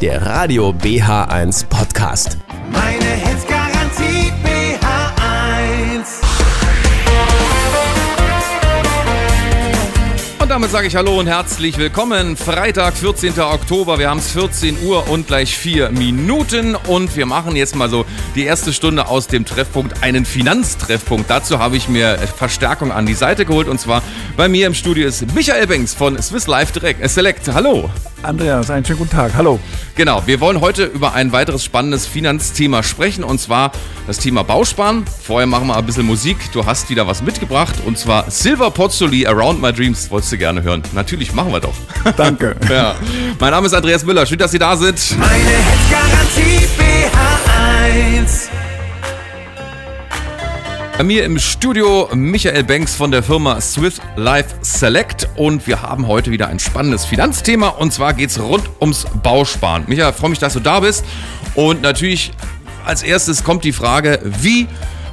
der Radio BH1 Podcast. Meine Hits Garantie BH1. Und damit sage ich Hallo und herzlich willkommen. Freitag, 14. Oktober. Wir haben es 14 Uhr und gleich 4 Minuten. Und wir machen jetzt mal so die erste Stunde aus dem Treffpunkt einen Finanztreffpunkt. Dazu habe ich mir Verstärkung an die Seite geholt. Und zwar bei mir im Studio ist Michael Banks von Swiss Life Direct. Select. Hallo. Andreas, einen schönen guten Tag. Hallo. Genau, wir wollen heute über ein weiteres spannendes Finanzthema sprechen und zwar das Thema Bausparen. Vorher machen wir ein bisschen Musik. Du hast wieder was mitgebracht und zwar Silver Pozzoli Around My Dreams. Wolltest du gerne hören? Natürlich, machen wir doch. Danke. ja. Mein Name ist Andreas Müller. Schön, dass Sie da sind. Meine Garantie BH1. Bei mir im Studio Michael Banks von der Firma Swift Life Select und wir haben heute wieder ein spannendes Finanzthema und zwar geht es rund ums Bausparen. Michael, freue mich, dass du da bist und natürlich als erstes kommt die Frage, wie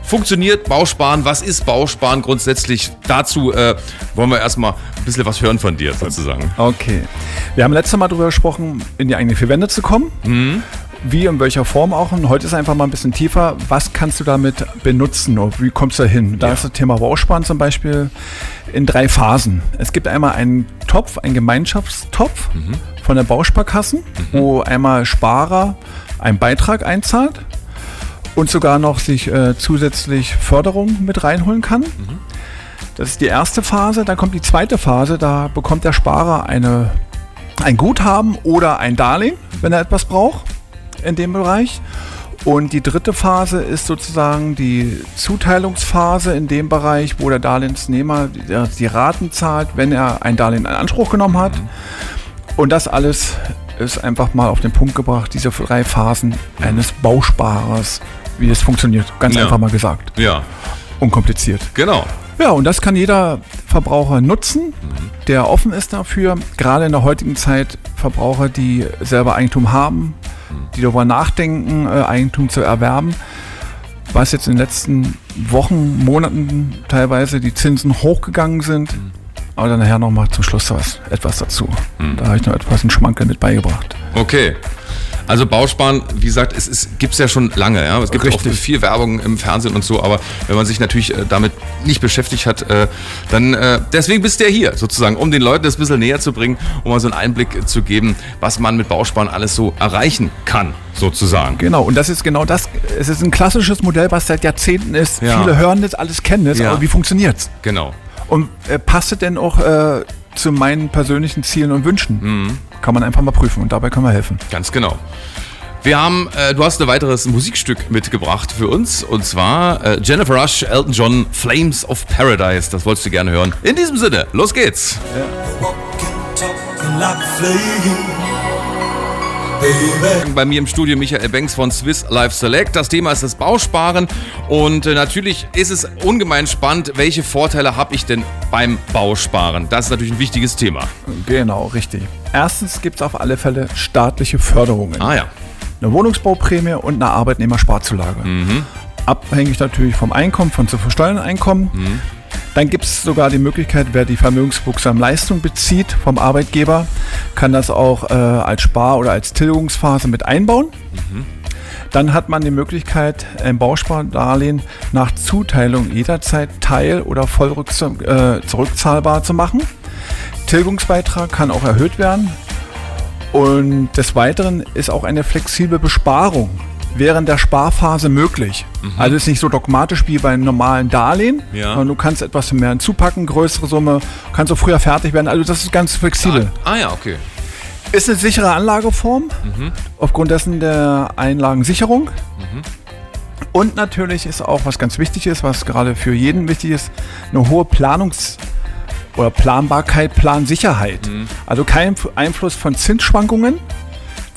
funktioniert Bausparen? Was ist Bausparen grundsätzlich? Dazu äh, wollen wir erstmal ein bisschen was hören von dir sozusagen. Okay. Wir haben letztes Mal darüber gesprochen, in die eigene vier Wände zu kommen. Wie, in welcher Form auch. Und heute ist einfach mal ein bisschen tiefer. Was kannst du damit benutzen? Und wie kommst du da hin? Da Ja. ist das Thema Bausparen zum Beispiel in drei Phasen. Es gibt einmal einen Topf, einen Gemeinschaftstopf von der Bausparkassen, wo einmal Sparer einen Beitrag einzahlt und sogar noch sich äh, zusätzlich Förderung mit reinholen kann. Das ist die erste Phase. Dann kommt die zweite Phase. Da bekommt der Sparer eine, ein Guthaben oder ein Darlehen, wenn er etwas braucht in dem Bereich. Und die dritte Phase ist sozusagen die Zuteilungsphase in dem Bereich, wo der Darlehensnehmer die, Raten zahlt, wenn er ein Darlehen in Anspruch genommen hat. Und das alles ist einfach mal auf den Punkt gebracht, diese drei Phasen eines Bausparers, wie es funktioniert. Ganz Ja. einfach mal gesagt. Ja, Unkompliziert. genau. Ja, und das kann jeder Verbraucher nutzen, der offen ist dafür. Gerade in der heutigen Zeit Verbraucher, die selber Eigentum haben, die darüber nachdenken, äh, Eigentum zu erwerben. Was jetzt in den letzten Wochen, Monaten teilweise die Zinsen hochgegangen sind. Aber dann nachher nochmal zum Schluss was, etwas dazu. Da habe ich noch etwas einen Schmankerl mit beigebracht. Okay. Also Bausparen, wie gesagt, es, gibt es ja schon lange. Ja? Es gibt auch Richtig. viel Werbung im Fernsehen und so, aber wenn man sich natürlich äh, damit nicht beschäftigt hat, äh, dann äh, deswegen bist du ja hier sozusagen, um den Leuten das ein bisschen näher zu bringen, um mal so einen Einblick zu geben, was man mit Bausparen alles so erreichen kann, sozusagen. Genau, und das ist genau das. Es ist ein klassisches Modell, was seit Jahrzehnten ist. Ja. Viele hören das, alles kennen das, Ja. aber wie funktioniert's? Genau. Und äh, passt es denn auch äh, zu meinen persönlichen Zielen und Wünschen? Mhm. Kann man einfach mal prüfen und dabei können wir helfen. Ganz genau. Wir haben, äh, du hast ein weiteres Musikstück mitgebracht für uns und zwar äh, Jennifer Rush, Elton John, Flames of Paradise. Das wolltest du gerne hören. In diesem Sinne, los geht's. Talking Bei mir im Studio Michael Banks von Swiss Life Select. Das Thema ist das Bausparen und äh, natürlich ist es ungemein spannend, welche Vorteile habe ich denn beim Bausparen? Das ist natürlich ein wichtiges Thema. Genau, richtig. Erstens gibt es auf alle Fälle staatliche Förderungen. Ah ja. Eine Wohnungsbauprämie und eine Arbeitnehmersparzulage. Abhängig natürlich vom Einkommen, von zu versteuernden Einkommen. Dann gibt es sogar die Möglichkeit, wer die vermögenswirksame Leistung bezieht vom Arbeitgeber, kann das auch äh, als Spar- oder als Tilgungsphase mit einbauen. Dann hat man die Möglichkeit, ein Bauspardarlehen nach Zuteilung jederzeit teil- oder voll äh, zurückzahlbar zu machen. Tilgungsbeitrag kann auch erhöht werden. Und des Weiteren ist auch eine flexible Besparung während der Sparphase möglich. Also ist nicht so dogmatisch wie bei einem normalen Darlehen, Ja. sondern du kannst etwas mehr hinzupacken, größere Summe, kannst auch früher fertig werden. Also das ist ganz flexibel. Ah, ah ja, okay. Ist eine sichere Anlageform, aufgrund dessen der Einlagensicherung. Und natürlich ist auch, was ganz wichtig ist, was gerade für jeden wichtig ist, eine hohe Planungs- oder Planbarkeit, Plansicherheit. Also kein Einfluss von Zinsschwankungen.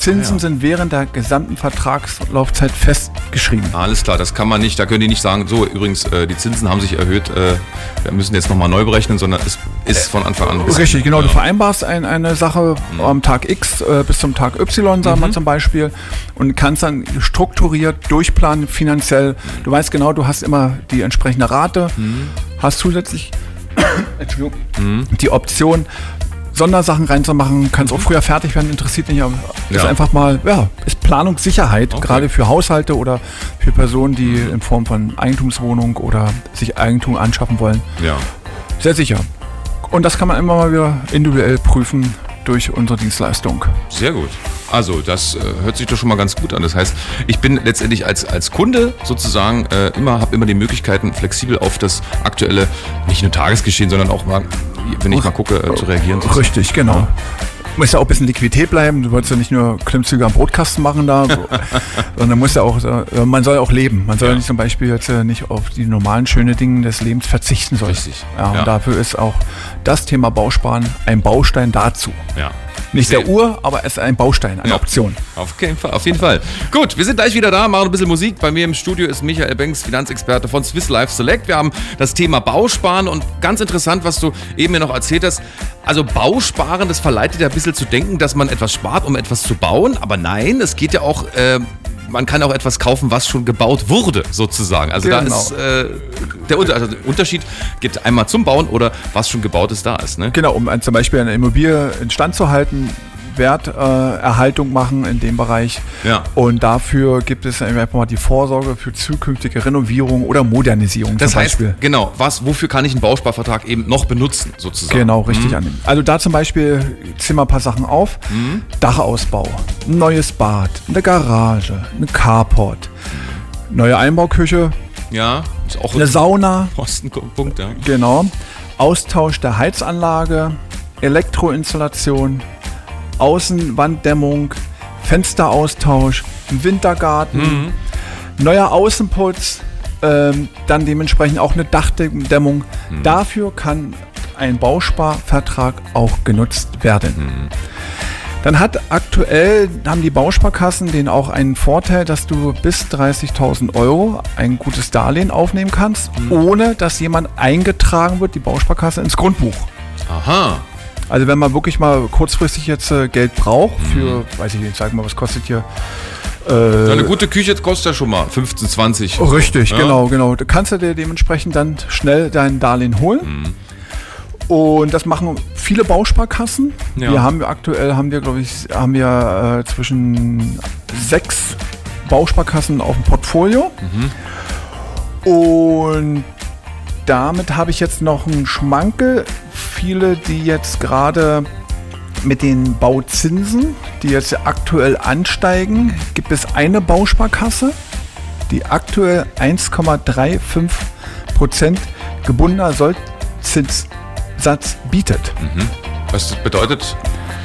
Zinsen Ja. sind während der gesamten Vertragslaufzeit festgeschrieben. Alles klar, das kann man nicht. Da können die nicht sagen, so übrigens, äh, die Zinsen haben sich erhöht, äh, wir müssen jetzt nochmal neu berechnen, sondern es ist von Anfang an. bis- Richtig, genau. Du Ja. vereinbarst ein, eine Sache am Tag X äh, bis zum Tag Y, sagen wir zum Beispiel, und kannst dann strukturiert durchplanen finanziell. Du weißt genau, du hast immer die entsprechende Rate, hast zusätzlich die Option, Sondersachen reinzumachen, kann es auch früher fertig werden, interessiert nicht, aber ist Mhm. Ja. einfach mal, ja, ist Planungssicherheit, Okay. gerade für Haushalte oder für Personen, die in Form von Eigentumswohnung oder sich Eigentum anschaffen wollen. Ja. Sehr sicher. Und das kann man immer mal wieder individuell prüfen durch unsere Dienstleistung. Sehr gut. Also, das äh, hört sich doch schon mal ganz gut an. Das heißt, ich bin letztendlich als, als Kunde sozusagen äh, immer, habe immer die Möglichkeiten, flexibel auf das aktuelle, nicht nur Tagesgeschehen, sondern auch mal, wenn ich mal gucke, äh, zu reagieren. Richtig, genau. Muss ja auch ein bisschen Liquidität bleiben. Du wolltest ja nicht nur Klimmzüge am Brotkasten machen da, so, sondern muss ja auch, äh, man soll ja auch leben. Man soll ja. Ja. nicht zum Beispiel jetzt äh, nicht auf die normalen schönen Dinge des Lebens verzichten soll. Richtig, Ja, ja. Und dafür ist auch das Thema Bausparen ein Baustein dazu. Ja. Nicht Sehr- der Uhr, aber es ist ein Baustein, eine Ja. Option. Auf jeden, Fall, auf jeden Fall. Gut, wir sind gleich wieder da, machen ein bisschen Musik. Bei mir im Studio ist Michael Banks, Finanzexperte von Swiss Life Select. Wir haben das Thema Bausparen und ganz interessant, was du eben mir noch erzählt hast. Also Bausparen, das verleitet ja ein bisschen zu denken, dass man etwas spart, um etwas zu bauen. Aber nein, es geht ja auch, äh, man kann auch etwas kaufen, was schon gebaut wurde, sozusagen. Also da Genau. ist äh, der, Unter also der Unterschied geht einmal zum Bauen oder was schon gebaut ist, da ist. Ne? Genau, um ein- zum Beispiel eine Immobilie instand zu halten, Werterhaltung Erhaltung machen in dem Bereich. Ja. Und dafür gibt es einfach mal die Vorsorge für zukünftige Renovierung oder Modernisierung Das zum heißt, Beispiel. genau, was, wofür kann ich einen Bausparvertrag eben noch benutzen, sozusagen? Genau, richtig annehmen. Also da zum Beispiel ziehen wir ein paar Sachen auf. Dachausbau, ein neues Bad, eine Garage, eine Carport, neue Einbauküche, Ja, ist auch eine Sauna, Kostenpunkt, ja. genau. Austausch der Heizanlage, Elektroinstallation, Außenwanddämmung, Fensteraustausch, Wintergarten, neuer Außenputz, ähm, dann dementsprechend auch eine Dachdämmung. Dafür kann ein Bausparvertrag auch genutzt werden. Dann hat aktuell, haben die Bausparkassen den auch einen Vorteil, dass du bis 30.000 Euro ein gutes Darlehen aufnehmen kannst, ohne dass jemand eingetragen wird, die Bausparkasse, ins Grundbuch. Aha. Also wenn man wirklich mal kurzfristig jetzt äh, Geld braucht für, weiß ich nicht, sag mal, was kostet hier? So eine gute Küche kostet ja schon mal 15, 20. Oh, richtig, Ja. genau, genau. Da kannst du dir dementsprechend dann schnell dein Darlehen holen. Mhm. Und das machen viele Bausparkassen. Ja. Wir haben aktuell haben wir, glaube ich, haben wir äh, zwischen sechs Bausparkassen auf dem Portfolio. Mhm. Und damit habe ich jetzt noch einen Schmankel. Viele, die jetzt gerade mit den Bauzinsen, die jetzt aktuell ansteigen, gibt es eine Bausparkasse, die aktuell 1,35 Prozent gebundener Sollzinssatz bietet. Was das bedeutet?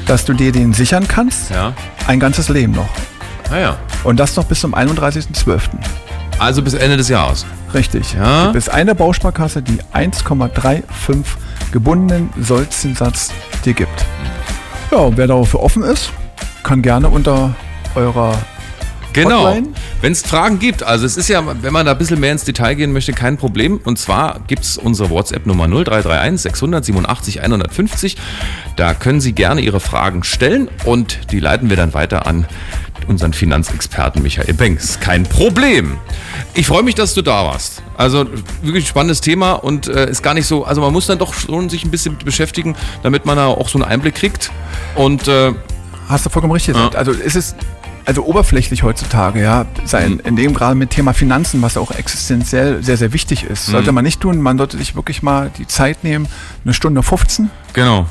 Dass du dir den sichern kannst, Ja. ein ganzes Leben noch. Naja. Und das noch bis zum 31.12. Also bis Ende des Jahres. Richtig. Ja. Gibt es eine Bausparkasse, die 1,35 gebundenen Sollzinssatz dir gibt. Ja, wer dafür offen ist, kann gerne unter eurer Genau. Wenn es Fragen gibt, also es ist ja, wenn man da ein bisschen mehr ins Detail gehen möchte, kein Problem. Und zwar gibt es unsere WhatsApp-Nummer 0331 687 150. Da können Sie gerne Ihre Fragen stellen und die leiten wir dann weiter an unseren Finanzexperten Michael Banks. Kein Problem. Ich freue mich, dass du da warst. Also wirklich spannendes Thema und äh, ist gar nicht so, also man muss dann doch schon sich ein bisschen mit beschäftigen, damit man da auch so einen Einblick kriegt. Und äh, Hast du vollkommen richtig gesagt. Also es ist also oberflächlich heutzutage, ja, sein, in dem gerade mit Thema Finanzen, was auch existenziell sehr, sehr wichig ist. Sollte man nicht tun, man sollte sich wirklich mal die Zeit nehmen, eine Stunde 15 genau.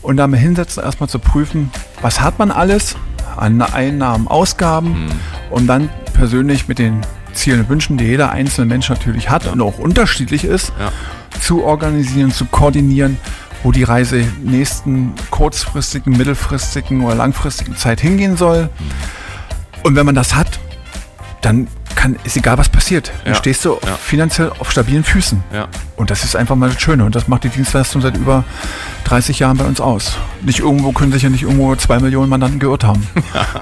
und dann mal hinsetzen, erstmal zu prüfen, was hat man alles an Einnahmen, Ausgaben und dann persönlich mit den Zielen und Wünschen, die jeder einzelne Mensch natürlich hat und auch unterschiedlich ist, Ja. zu organisieren, zu koordinieren, wo die Reise nächsten kurzfristigen, mittelfristigen oder langfristigen Zeit hingehen soll. Und wenn man das hat, dann kann, ist egal was passiert. Ja. stehst du Ja. finanziell auf stabilen Füßen. Ja. Und das ist einfach mal das Schöne. Und das macht die Dienstleistung seit über 30 Jahren bei uns aus. Nicht irgendwo können sich ja nicht irgendwo zwei Millionen Mandanten geirrt haben.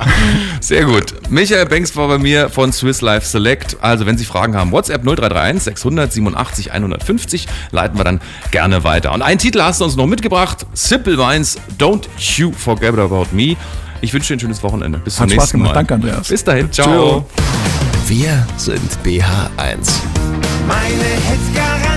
Sehr gut. Michael Banks war bei mir von Swiss Life Select. Also wenn Sie Fragen haben, WhatsApp 0331 687 150 leiten wir dann gerne weiter. Und einen Titel hast du uns noch mitgebracht. Simple Minds, Don't You Forget About Me. Ich wünsche dir ein schönes Wochenende. Bis zum Hat Spaß nächsten gemacht. Mal. Danke, Andreas. Bis dahin. Ciao. Wir sind BH1. Meine Hits